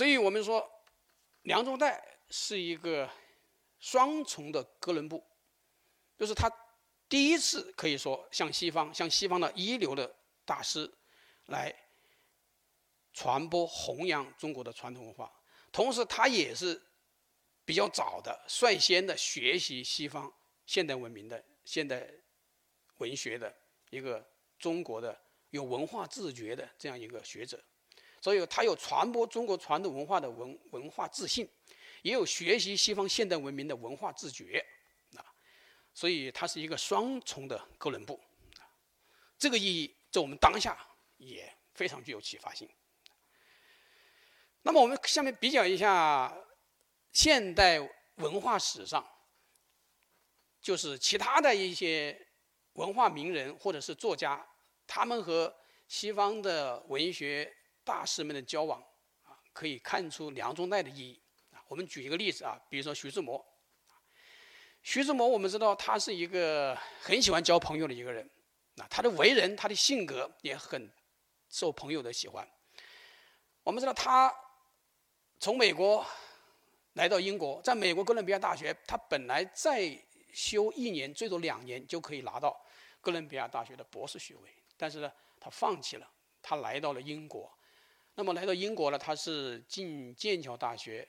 所以我们说，梁中岱是一个双重的哥伦布，就是他第一次可以说向西方、向西方的一流的大师来传播、弘扬中国的传统文化，同时他也是比较早的、率先的学习西方现代文明的现代文学的一个中国的有文化自觉的这样一个学者。所以，他有传播中国传统文化的文文化自信，也有学习西方现代文明的文化自觉，啊，所以他是一个双重的哥伦布，这个意义在我们当下也非常具有启发性。那么，我们下面比较一下现代文化史上，就是其他的一些文化名人或者是作家，他们和西方的文学。大师们的交往啊，可以看出梁中岱的意义啊。我们举一个例子啊，比如说徐志摩。徐志摩，我们知道他是一个很喜欢交朋友的一个人，啊，他的为人、他的性格也很受朋友的喜欢。我们知道他从美国来到英国，在美国哥伦比亚大学，他本来再修一年，最多两年就可以拿到哥伦比亚大学的博士学位，但是呢，他放弃了，他来到了英国。那么来到英国呢，他是进剑桥大学，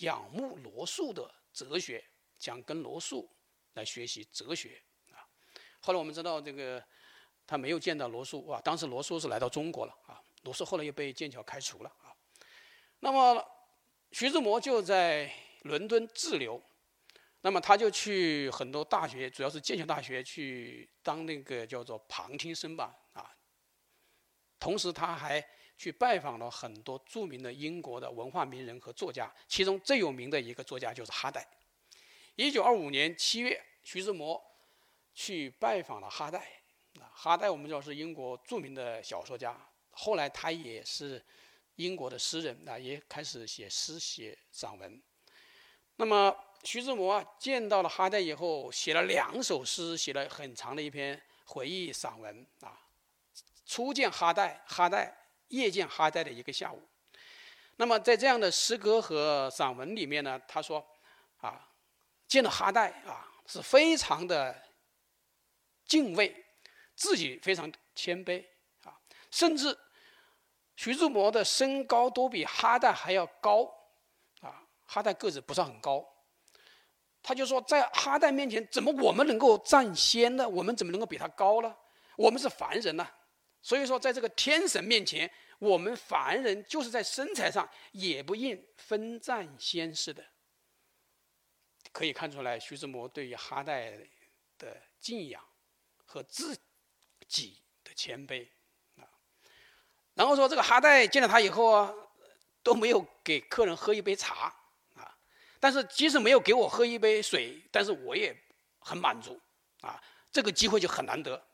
仰慕罗素的哲学，想跟罗素来学习哲学啊。后来我们知道这个他没有见到罗素啊，当时罗素是来到中国了啊，罗素后来又被剑桥开除了啊。那么徐志摩就在伦敦滞留，那么他就去很多大学，主要是剑桥大学去当那个叫做旁听生吧啊。同时他还去拜访了很多著名的英国的文化名人和作家，其中最有名的一个作家就是哈代。一九二五年七月，徐志摩去拜访了哈代。啊，哈代我们知道是英国著名的小说家，后来他也是英国的诗人，啊，也开始写诗写散文。那么徐志摩啊见到了哈代以后，写了两首诗，写了很长的一篇回忆散文。啊，初见哈代，哈代。夜见哈代的一个下午，那么在这样的诗歌和散文里面呢，他说，啊，见到哈代啊，是非常的敬畏，自己非常谦卑啊，甚至徐志摩的身高都比哈代还要高啊，哈代个子不算很高，他就说在哈代面前，怎么我们能够占先呢？我们怎么能够比他高呢？我们是凡人呐。所以说，在这个天神面前，我们凡人就是在身材上也不应分占先势的。可以看出来，徐志摩对于哈代的敬仰和自己的谦卑啊。然后说，这个哈代见了他以后啊，都没有给客人喝一杯茶啊。但是即使没有给我喝一杯水，但是我也很满足啊。这个机会就很难得。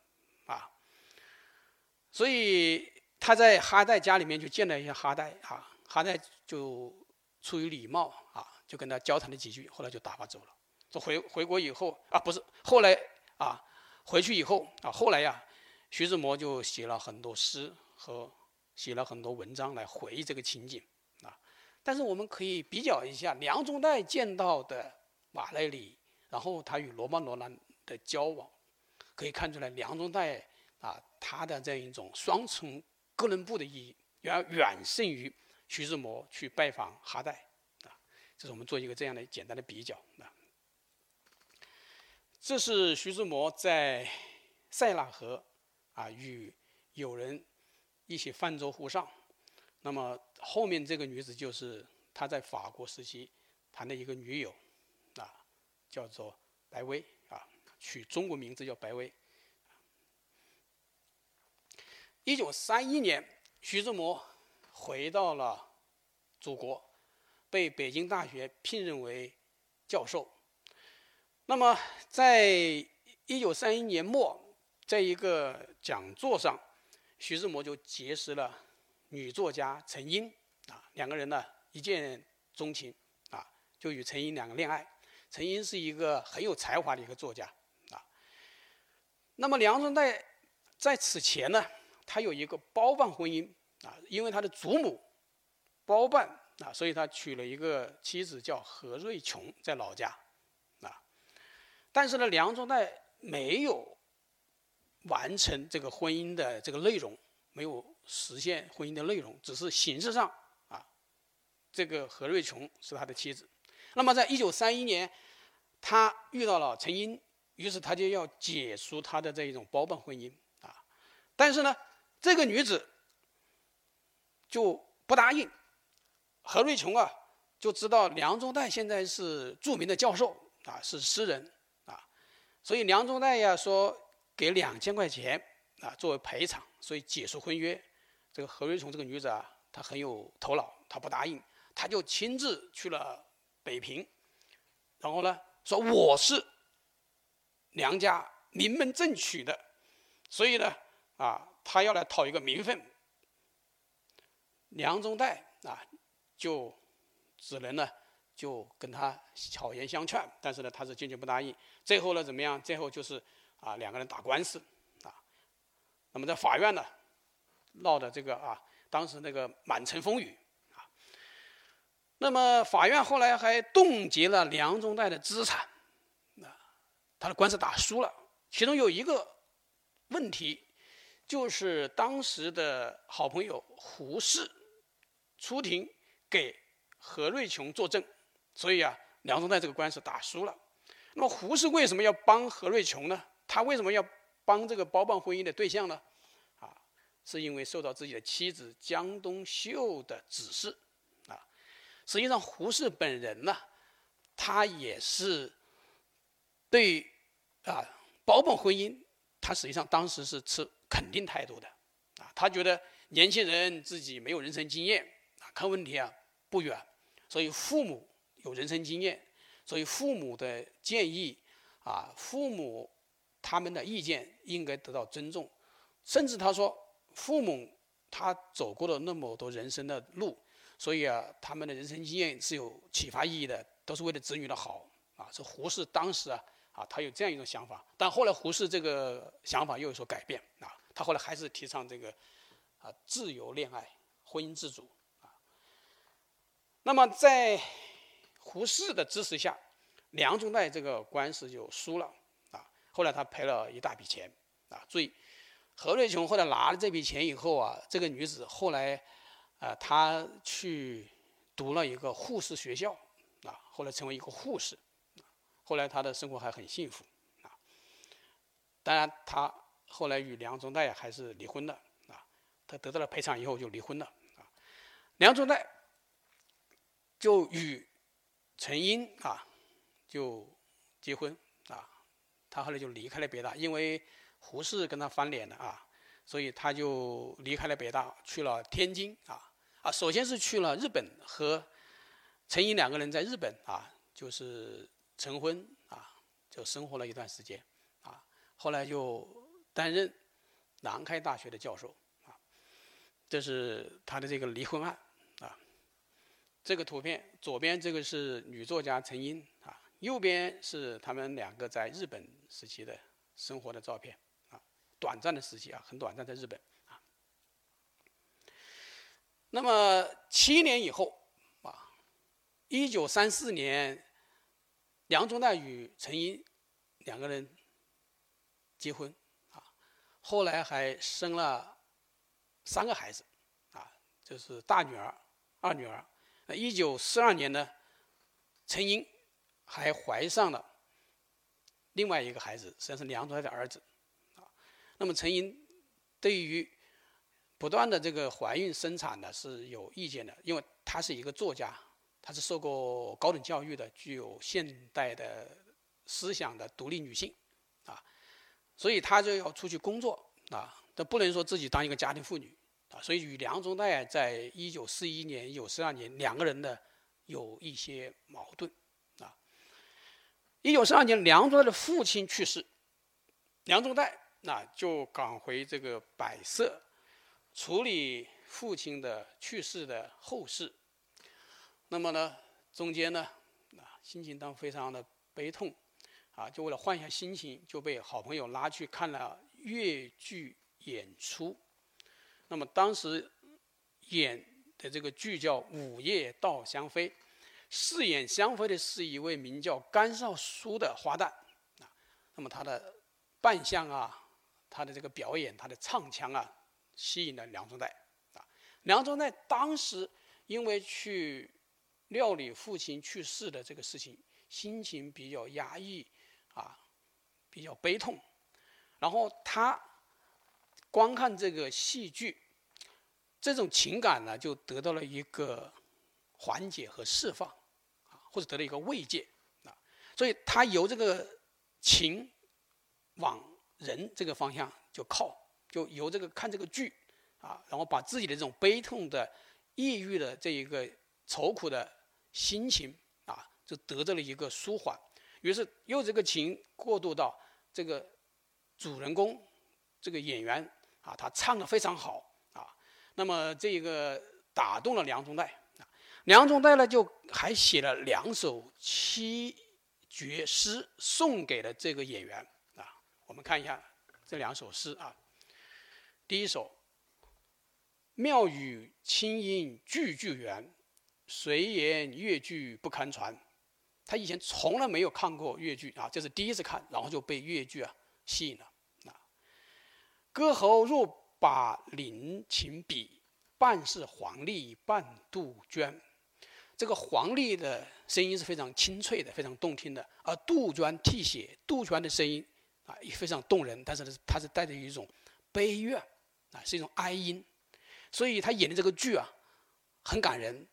所以他在哈代家里面就见了一下哈代啊，哈代就出于礼貌啊，就跟他交谈了几句，后来就打发走了。这回回国以后啊，不是后来啊，回去以后啊，后来呀，徐志摩就写了很多诗和写了很多文章来回忆这个情景啊。但是我们可以比较一下梁中岱见到的马内里，然后他与罗曼·罗兰的交往，可以看出来梁中岱。啊，他的这样一种双重哥伦布的意义，远远胜于徐志摩去拜访哈代啊。这是我们做一个这样的简单的比较啊。这是徐志摩在塞纳河啊与友人一起泛舟湖上，那么后面这个女子就是他在法国时期谈的一个女友啊，叫做白薇啊，取中国名字叫白薇。一九三一年，徐志摩回到了祖国，被北京大学聘任为教授。那么，在一九三一年末，在一个讲座上，徐志摩就结识了女作家陈英，啊，两个人呢一见钟情，啊，就与陈英两个恋爱。陈英是一个很有才华的一个作家，啊。那么梁中岱在此前呢？他有一个包办婚姻啊，因为他的祖母包办啊，所以他娶了一个妻子叫何瑞琼，在老家，啊，但是呢，梁中岱没有完成这个婚姻的这个内容，没有实现婚姻的内容，只是形式上啊，这个何瑞琼是他的妻子。那么，在一九三一年，他遇到了陈英，于是他就要解除他的这一种包办婚姻啊，但是呢，这个女子就不答应。何瑞琼啊，就知道梁中岱现在是著名的教授啊，是诗人啊，所以梁中岱呀说给两千块钱啊作为赔偿，所以解除婚约。这个何瑞琼这个女子啊，她很有头脑，她不答应，她就亲自去了北平，然后呢说我是梁家名门正娶的，所以呢啊，他要来讨一个名分。梁中岱啊。就只能呢，就跟他巧言相劝，但是呢，他是坚决不答应。最后呢，怎么样？最后就是啊，两个人打官司啊。那么在法院呢，闹的这个啊，当时那个满城风雨啊。那么法院后来还冻结了梁中岱的资产啊，他的官司打输了。其中有一个问题，就是当时的好朋友胡适出庭。给何瑞琼作证，所以啊，梁宗岱这个官司打输了。那么胡适为什么要帮何瑞琼呢？他为什么要帮这个包办婚姻的对象呢？啊，是因为受到自己的妻子江冬秀的指示啊。实际上，胡适本人呢，他也是对啊包办婚姻，他实际上当时是持肯定态度的啊。他觉得年轻人自己没有人生经验啊，看问题啊。不远，所以父母有人生经验，所以父母的建议啊，父母他们的意见应该得到尊重。甚至他说，父母他走过了那么多人生的路，所以啊，他们的人生经验是有启发意义的，都是为了子女的好啊。这胡适当时啊啊，他有这样一种想法，但后来胡适这个想法又有所改变啊，他后来还是提倡这个啊自由恋爱，婚姻自主啊。那么，在胡适的支持下，梁中岱这个官司就输了啊。后来他赔了一大笔钱啊。注意，何瑞琼后来拿了这笔钱以后啊，这个女子后来啊，她去读了一个护士学校啊，后来成为一个护士。后来她的生活还很幸福啊。当然，她后来与梁中岱还是离婚了啊。他得到了赔偿以后就离婚了啊。梁中岱。就与陈英啊，就结婚啊，他后来就离开了北大，因为胡适跟他翻脸了啊，所以他就离开了北大，去了天津啊啊，首先是去了日本，和陈英两个人在日本啊，就是成婚啊，就生活了一段时间啊，后来就担任南开大学的教授啊，这是他的这个离婚案啊。这个图片左边这个是女作家陈英啊，右边是他们两个在日本时期的生活的照片啊，短暂的时期啊，很短暂在日本啊。那么七年以后啊，一九三四年，梁中岱与陈英两个人结婚，后来还生了三个孩子啊，就是大女儿、二女儿。那一九四二年呢，陈英还怀上了另外一个孩子，实际上是梁中岱的儿子。啊，那么陈英对于不断的这个怀孕生产呢是有意见的，因为她是一个作家，她是受过高等教育的，具有现代的思想的独立女性，所以她就要出去工作啊，她不能说自己当一个家庭妇女。啊，所以与梁中岱在一九四一年、一九四二年两个人呢有一些矛盾。啊，一九四二年梁中岱的父亲去世，梁中岱那就赶回这个百色处理父亲的去世的后事。那么呢，中间呢，啊，心情当非常的悲痛，啊，就为了换一下心情，就被好朋友拉去看了越剧演出。那么当时演的这个剧叫《午夜稻香飞》，饰演香妃的是一位名叫甘少书的花旦啊。那么他的扮相啊，他的这个表演，他的唱腔啊，吸引了梁中岱啊。梁中岱当时因为去料理父亲去世的这个事情，心情比较压抑，比较悲痛。然后他观看这个戏剧，这种情感呢，就得到了一个缓解和释放，啊，或者得到一个慰藉，啊，所以他由这个情往人这个方向就靠，就由这个看这个剧，啊，然后把自己的这种悲痛的、抑郁的这一个愁苦的心情，啊，就得到了一个舒缓，于是又这个情过渡到这个。主人公这个演员啊，他唱的非常好啊，那么这个打动了梁中岱啊，梁中岱呢就还写了两首七绝诗送给了这个演员啊，我们看一下这两首诗啊，第一首“妙语清音句句圆，谁言越剧不堪传”，他以前从来没有看过越剧啊，这是第一次看，然后就被越剧啊吸引了。啊歌喉若把灵琴比，半是黄鹂半杜鹃。这个黄鹂的声音是非常清脆的，非常动听的；而杜鹃啼血，杜鹃的声音啊也非常动人，但是呢，它是带着一种悲怨啊，是一种哀音。所以他演的这个剧啊，很感人。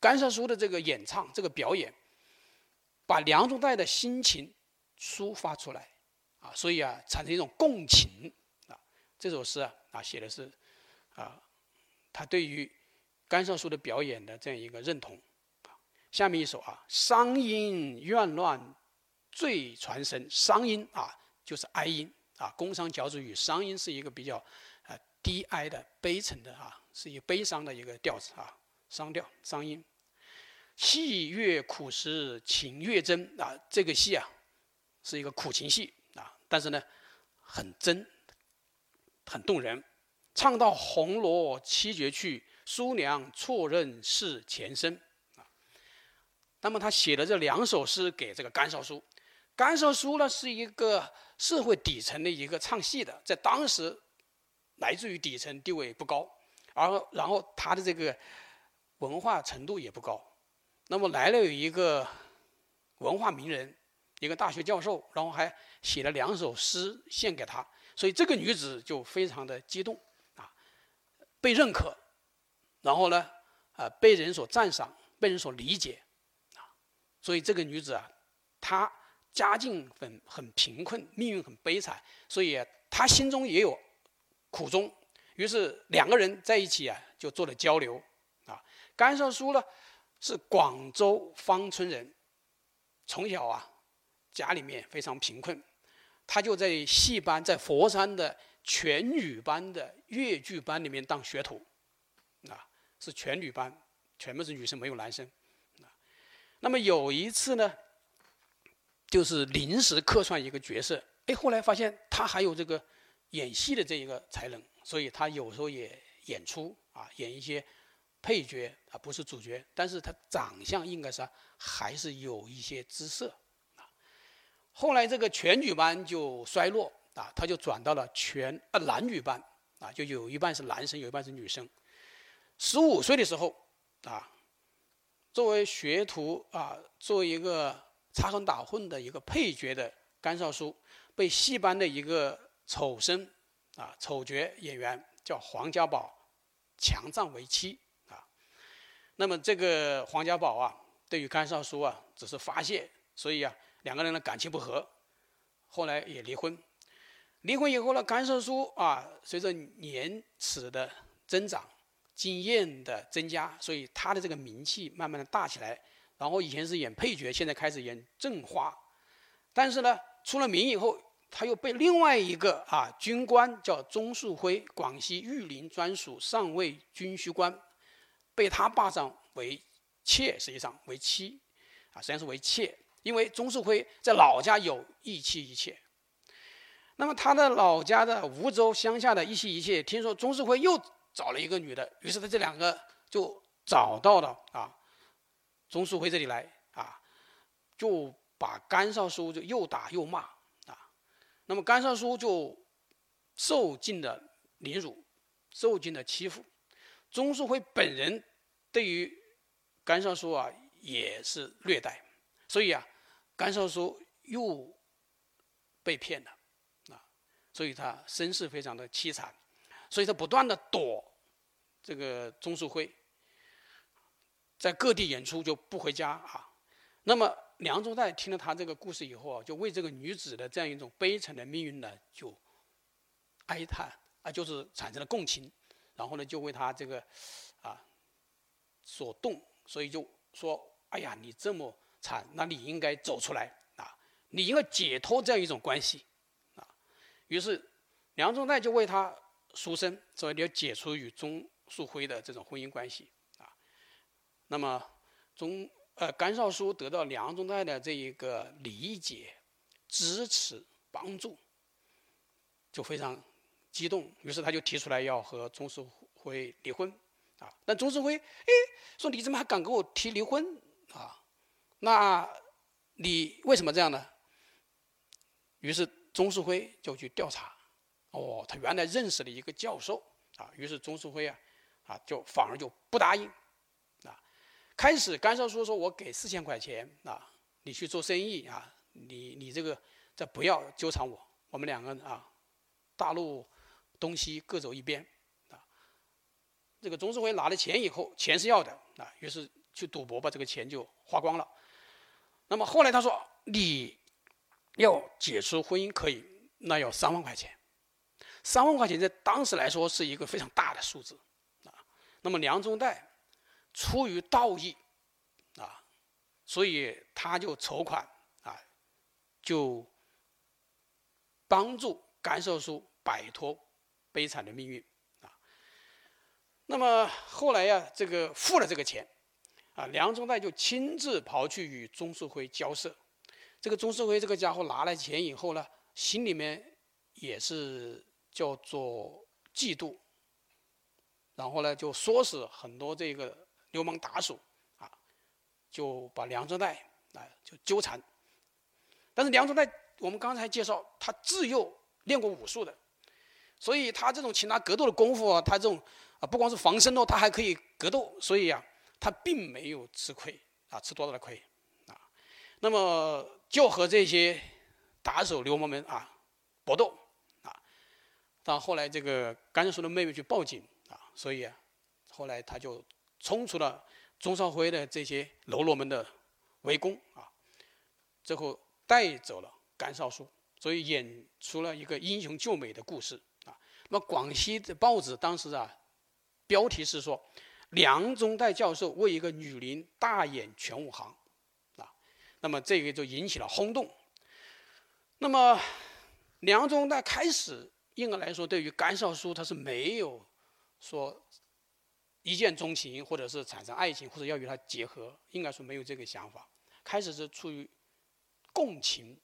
甘少书的这个演唱，这个表演，把梁中岱的心情抒发出来啊，所以啊，产生一种共情啊。这首诗啊，啊写的是，啊，他对于甘少书的表演的这样一个认同。下面一首啊，商音怨乱最传声，商音啊就是哀音啊，宫商角徵羽，商音是一个比较呃低哀的、悲沉的啊，是一个悲伤的一个调子啊，商调，商音。戏越苦时情越真啊，这个戏啊是一个苦情戏啊，但是呢很真。很动人，唱到红罗七绝去，叔娘错认是前身啊。那么他写的这两首诗给这个甘少书，甘少书呢是一个社会底层的一个唱戏的，在当时来自于底层，地位不高，而然后他的这个文化程度也不高。那么来了有一个文化名人，一个大学教授，然后还写了两首诗献给他。所以这个女子就非常的激动，啊，被认可，然后呢，啊，被人所赞赏，被人所理解，啊，所以这个女子啊，她家境很很贫困，命运很悲惨，所以她心中也有苦衷，于是两个人在一起啊，就做了交流，啊，甘少书呢是广州芳村人，从小啊，家里面非常贫困。他就在戏班，在佛山的全女班的越剧班里面当学徒，啊，是全女班，全部是女生，没有男生，啊，那么有一次呢，就是临时客串一个角色，哎，后来发现他还有这个演戏的这一个才能，所以他有时候也演出啊，演一些配角啊，不是主角，但是他长相应该是还是有一些姿色啊。后来这个全女班就衰落啊，他就转到了全啊男女班啊，就有一半是男生，有一半是女生。十五岁的时候啊，作为学徒啊，作为一个插科打诨的一个配角的甘少书，被戏班的一个丑生啊丑角演员叫黄家宝强占为妻。那么这个黄家宝啊，对于甘少书啊，只是发泄，所以啊。两个人的感情不和，后来也离婚。离婚以后呢，甘少书啊，随着年齿的增长、经验的增加，所以他的这个名气慢慢的大起来。然后以前是演配角，现在开始演正花。但是呢，出了名以后，他又被另外一个啊军官叫钟树辉，广西玉林专属上尉军需官，被他霸占为妾，实际上为妻，啊，实际上是为妾。因为钟树辉在老家有一妻一妾，那么他的老家的梧州乡下的一妻一妾，听说钟树辉又找了一个女的，于是他这两个就找到了啊钟书辉这里来啊，就把甘少书就又打又骂啊。那么甘少书就受尽了凌辱，受尽了欺负。钟书辉本人对于甘少书啊也是虐待，所以啊，甘少书又被骗了啊，所以他身世非常的凄惨，所以他不断的躲这个钟书辉，在各地演出就不回家啊。那么梁中岱听了他这个故事以后啊，就为这个女子的这样一种悲惨的命运呢，就哀叹啊，就是产生了共情。然后呢，就为他这个啊所动，所以就说：“哎呀，你这么惨，那你应该走出来啊，你应该解脱这样一种关系啊。”于是梁中岱就为他赎身，所以你要解除与钟树辉的这种婚姻关系啊。那么钟呃甘少书得到梁中岱的这一个理解、支持、帮助，就非常。激动，于是他就提出来要和钟世辉离婚，啊，但钟世辉，哎，说你怎么还敢跟我提离婚啊？那你为什么这样呢？于是钟世辉就去调查，哦，他原来认识了一个教授，啊，于是钟世辉啊，啊，就反而就不答应，啊，开始甘少书说我给四千块钱，啊，你去做生意啊，你你这个再不要纠缠我，我们两个人啊，大陆。东西各走一边，这个钟世辉拿了钱以后，钱是要的，啊，于是去赌博把这个钱就花光了。那么后来他说，你要解除婚姻可以，那要三万块钱，三万块钱在当时来说是一个非常大的数字，啊，那么梁中岱出于道义，啊，所以他就筹款，啊，就帮助甘少书摆脱。悲惨的命运！那么后来呀，这个付了这个钱啊，梁中岱就亲自跑去与钟世辉交涉。这个钟世辉这个家伙拿了钱以后呢，心里面也是叫做嫉妒，然后呢就唆使很多这个流氓打手啊，就把梁中岱啊就纠缠。但是梁中岱，我们刚才介绍，他自幼练过武术的。所以他这种擒拿格斗的功夫啊，他这种啊不光是防身哦，他还可以格斗，所以啊，他并没有吃亏啊，吃多大的亏啊？那么就和这些打手流氓们啊搏斗啊。到后来这个甘少书的妹妹去报警啊，所以啊，后来他就冲出了钟少辉的这些喽啰们的围攻啊，最后带走了甘少书，所以演出了一个英雄救美的故事啊。那么广西的报纸当时啊，标题是说，梁中岱教授为一个女伶大演全武行，啊，那么这个就引起了轰动。那么梁中岱开始应该来说，对于甘少书他是没有说一见钟情，或者是产生爱情，或者要与他结合，应该说没有这个想法。开始是出于共情，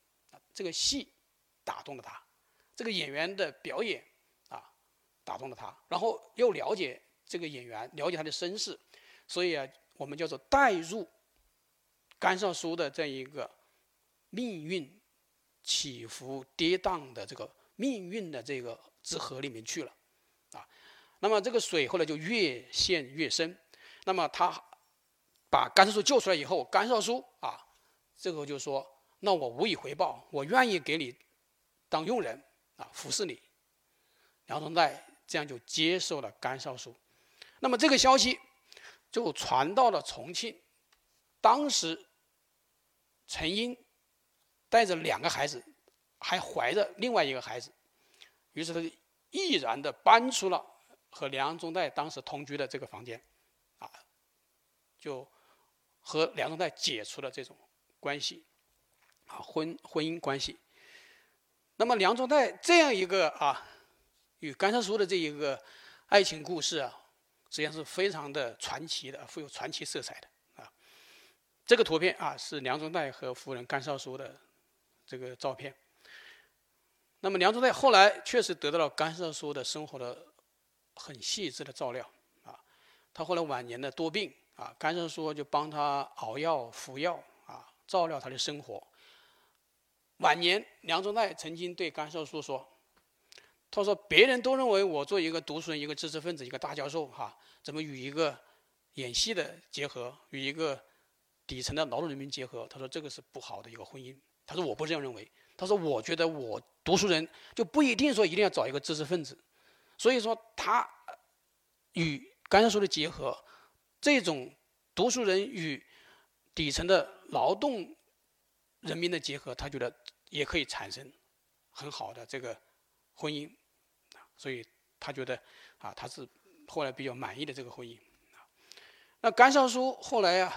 这个戏打动了他，这个演员的表演啊。打动了他，然后又了解这个演员，了解他的身世，所以啊，我们叫做带入甘少书的这样一个命运起伏跌宕的这个命运的这个之河里面去了，啊，那么这个水后来就越陷越深，那么他把甘少书救出来以后，甘少书啊，这个就说，那我无以回报，我愿意给你当佣人啊，服侍你，梁中岱。这样就接受了甘少书，那么这个消息就传到了重庆。当时陈英带着两个孩子，还怀着另外一个孩子，于是他就毅然的搬出了和梁中岱当时同居的这个房间，啊，就和梁中岱解除了这种关系，啊，婚婚姻关系。那么梁中岱这样一个啊。与甘少书的这一个爱情故事啊，实际上是非常的传奇的，富有传奇色彩的啊。这个图片啊，是梁中岱和夫人甘少书的这个照片。那么梁中岱后来确实得到了甘少书的生活的很细致的照料啊。他后来晚年的多病啊，甘少书就帮他熬药服药啊，照料他的生活。晚年，梁中岱曾经对甘少书说：“他说别人都认为我做一个读书人、一个知识分子、一个大教授，哈，怎么与一个演戏的结合，与一个底层的劳动人民结合？他说这个是不好的一个婚姻。他说我不这样认为。他说我觉得我读书人就不一定说一定要找一个知识分子，所以说他与甘少书的结合，这种读书人与底层的劳动人民的结合，他觉得。”也可以产生很好的这个婚姻，所以他觉得啊，他是后来比较满意的这个婚姻。那甘少书后来啊，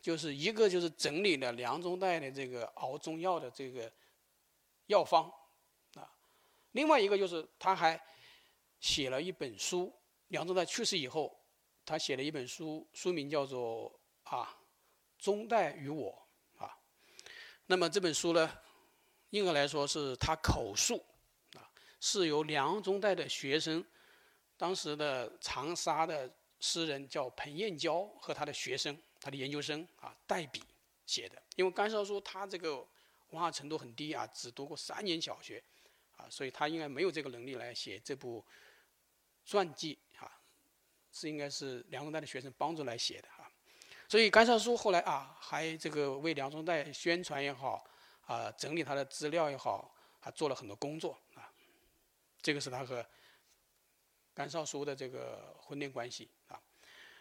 就是一个就是整理了梁中岱的这个熬中药的这个药方啊，另外一个就是他还写了一本书。梁中岱去世以后，他写了一本书，书名叫做啊《中代与我》啊。那么这本书呢？应该来说是他口述，是由梁中岱的学生，当时的长沙的诗人叫彭彦娇和他的学生，他的研究生啊代笔写的。因为甘少书他这个文化程度很低啊，只读过三年小学，啊，所以他应该没有这个能力来写这部传记啊，是应该是梁中岱的学生帮助来写的啊。所以甘少书后来啊，还这个为梁中岱宣传也好。啊，整理他的资料也好，还做了很多工作。这个是他和甘少书的这个婚恋关系啊。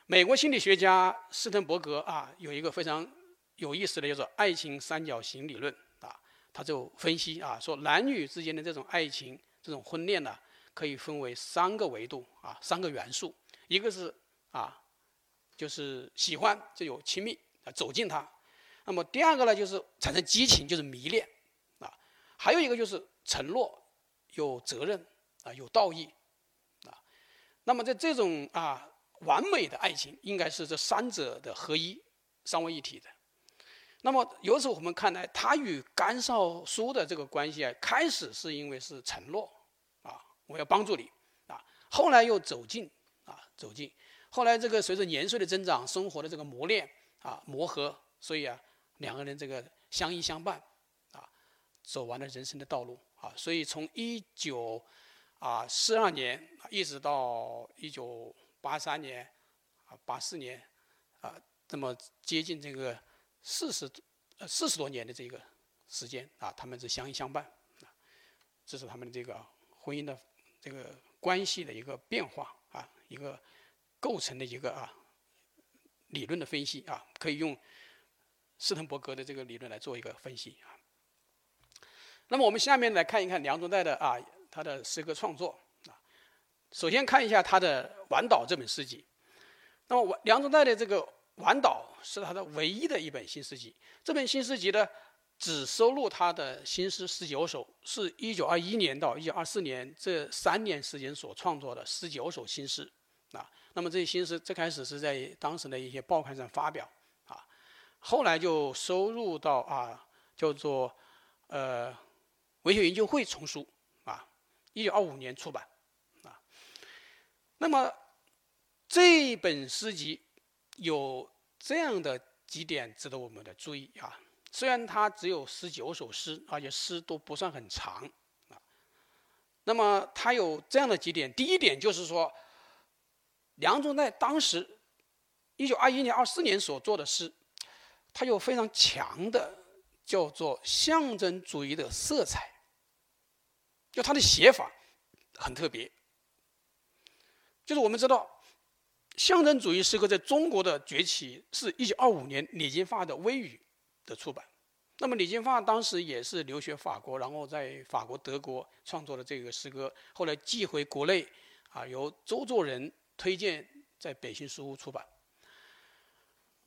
美国心理学家斯滕伯格啊，有一个非常有意思的，叫做爱情三角形理论啊。他就分析啊，说男女之间的这种爱情、这种婚恋呢，可以分为三个维度啊，三个元素。一个是啊，就是喜欢，就有亲密啊，走近他。那么第二个呢，就是产生激情，就是迷恋，啊，还有一个就是承诺，有责任，啊，有道义，啊，那么在这种啊完美的爱情，应该是这三者的合一，三位一体的。那么由此我们看来，他与甘少书的这个关系啊，开始是因为是承诺，啊，我要帮助你，啊，后来又走近，啊，走近，后来这个随着年岁的增长，生活的这个磨练，啊，磨合，所以啊。两个人这个相依相伴，啊，走完了人生的道路啊，所以从一九啊四二年一直到一九八三年啊八四年啊，这么接近这个四十呃四十多年的这个时间啊，他们是相依相伴啊，这是他们的这个婚姻的这个关系的一个变化啊，一个构成的一个啊理论的分析啊，可以用。斯滕伯格的这个理论来做一个分析啊。那么我们下面来看一看梁中岱的啊他的诗歌创作啊。首先看一下他的《晚岛》这本诗集。那么梁中岱的这个《晚岛》是他的唯一的一本新诗集。这本新诗集呢，只收录他的新诗十九首，是一九二一年到一九二四年这三年时间所创作的十九首新诗啊。那么这些新诗最开始是在当时的一些报刊上发表啊。后来就收入到啊，叫做呃文学研究会丛书啊，一九二五年出版啊。那么这本诗集有这样的几点值得我们的注意啊。虽然它只有十九首诗，而且诗都不算很长啊。那么它有这样的几点，第一点就是说，梁中岱当时一九二一年、二四年所做的诗。它有非常强的叫做象征主义的色彩，就它的写法很特别。就是我们知道，象征主义诗歌在中国的崛起是一九二五年李金发的《微雨》的出版。那么李金发当时也是留学法国，然后在法国、德国创作了这个诗歌，后来寄回国内，啊，由周作人推荐在北新书屋出版。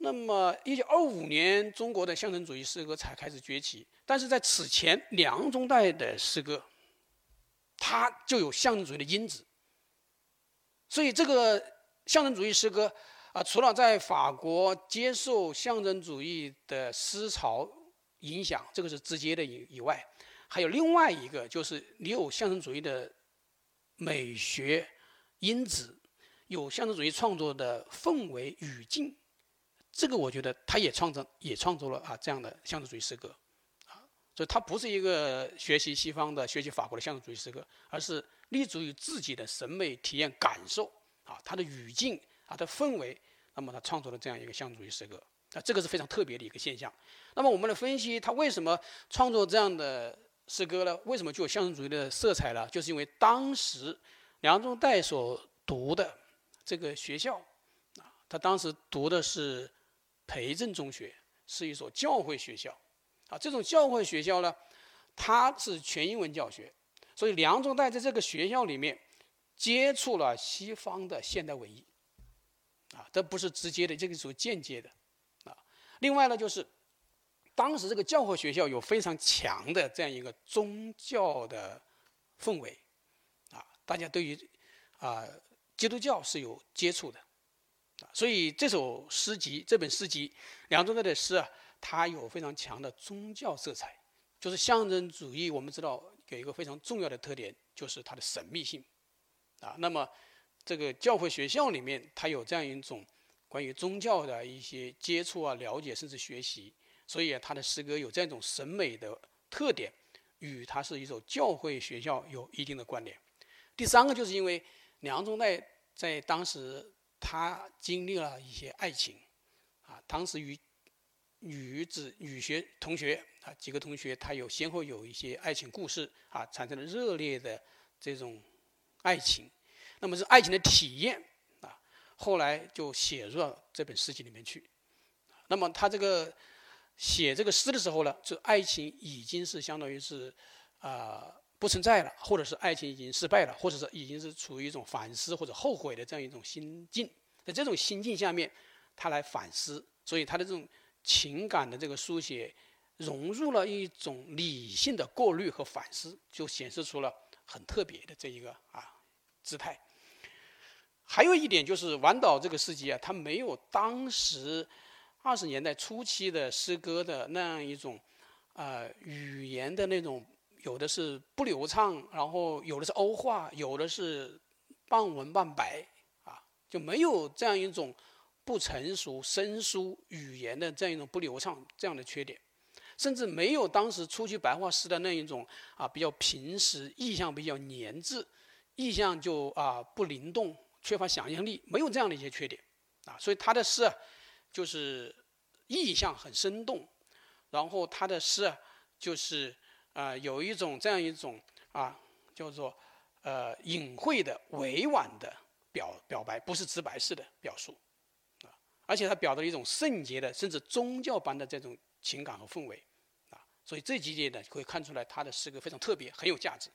那么，一九二五年，中国的象征主义诗歌才开始崛起。但是在此前，梁中岱的诗歌，它就有象征主义的因子。所以，这个象征主义诗歌啊，除了在法国接受象征主义的思潮影响，这个是直接的以以外，还有另外一个，就是你有象征主义的美学因子，有象征主义创作的氛围语境，这个我觉得他也创造也创作了啊这样的象征主义诗歌，啊，所以他不是一个学习西方的、学习法国的象征主义诗歌，而是立足于自己的审美体验感受啊，他的语境啊的氛围，那么他创作了这样一个象征主义诗歌，啊，这个是非常特别的一个现象。那么我们来分析他为什么创作这样的诗歌呢？为什么具有象征主义的色彩呢？就是因为当时梁中岱所读的。这个学校，啊，他当时读的是培正中学，是一所教会学校，啊，这种教会学校呢，它是全英文教学，所以梁中岱在这个学校里面接触了西方的现代文艺，啊，这不是直接的，这个是间接的，啊，另外呢，就是当时这个教会学校有非常强的这样一个宗教的氛围，啊，大家对于啊。基督教是有接触的，所以这首诗集这本诗集梁中岱的诗啊，它有非常强的宗教色彩，就是象征主义。我们知道有一个非常重要的特点，就是它的神秘性，啊，那么这个教会学校里面，它有这样一种关于宗教的一些接触啊、了解甚至学习，所以它的诗歌有这样一种审美的特点，与它是一所教会学校有一定的关联。第三个就是因为梁中岱。在当时，他经历了一些爱情，啊，当时与女子女学同学啊几个同学，他有先后有一些爱情故事啊，产生了热烈的这种爱情，那么是爱情的体验啊，后来就写入了这本诗集里面去。那么他这个写这个诗的时候呢，这爱情已经是相当于是啊。不存在了，或者是爱情已经失败了，或者是已经是处于一种反思或者后悔的这样一种心境，在这种心境下面，他来反思，所以他的这种情感的这个书写，融入了一种理性的过滤和反思，就显示出了很特别的这一个啊姿态。还有一点就是晚岛这个诗集啊，它没有当时二十年代初期的诗歌的那样一种啊语言的那种。有的是不流畅，然后有的是欧化，有的是半文半白，啊，就没有这样一种不成熟、生疏语言的这样一种不流畅这样的缺点，甚至没有当时初级白话诗的那一种啊比较平实、意象比较黏滞，意象就啊不灵动、缺乏想象力，没有这样的一些缺点，啊，所以他的诗啊就是意象很生动，然后他的诗啊就是。啊，有一种这样一种啊，叫做呃隐晦的、委婉的表表白，不是直白式的表述啊，而且它表达一种圣洁的，甚至宗教般的这种情感和氛围啊，所以这几点呢，可以看出来他的诗歌非常特别，很有价值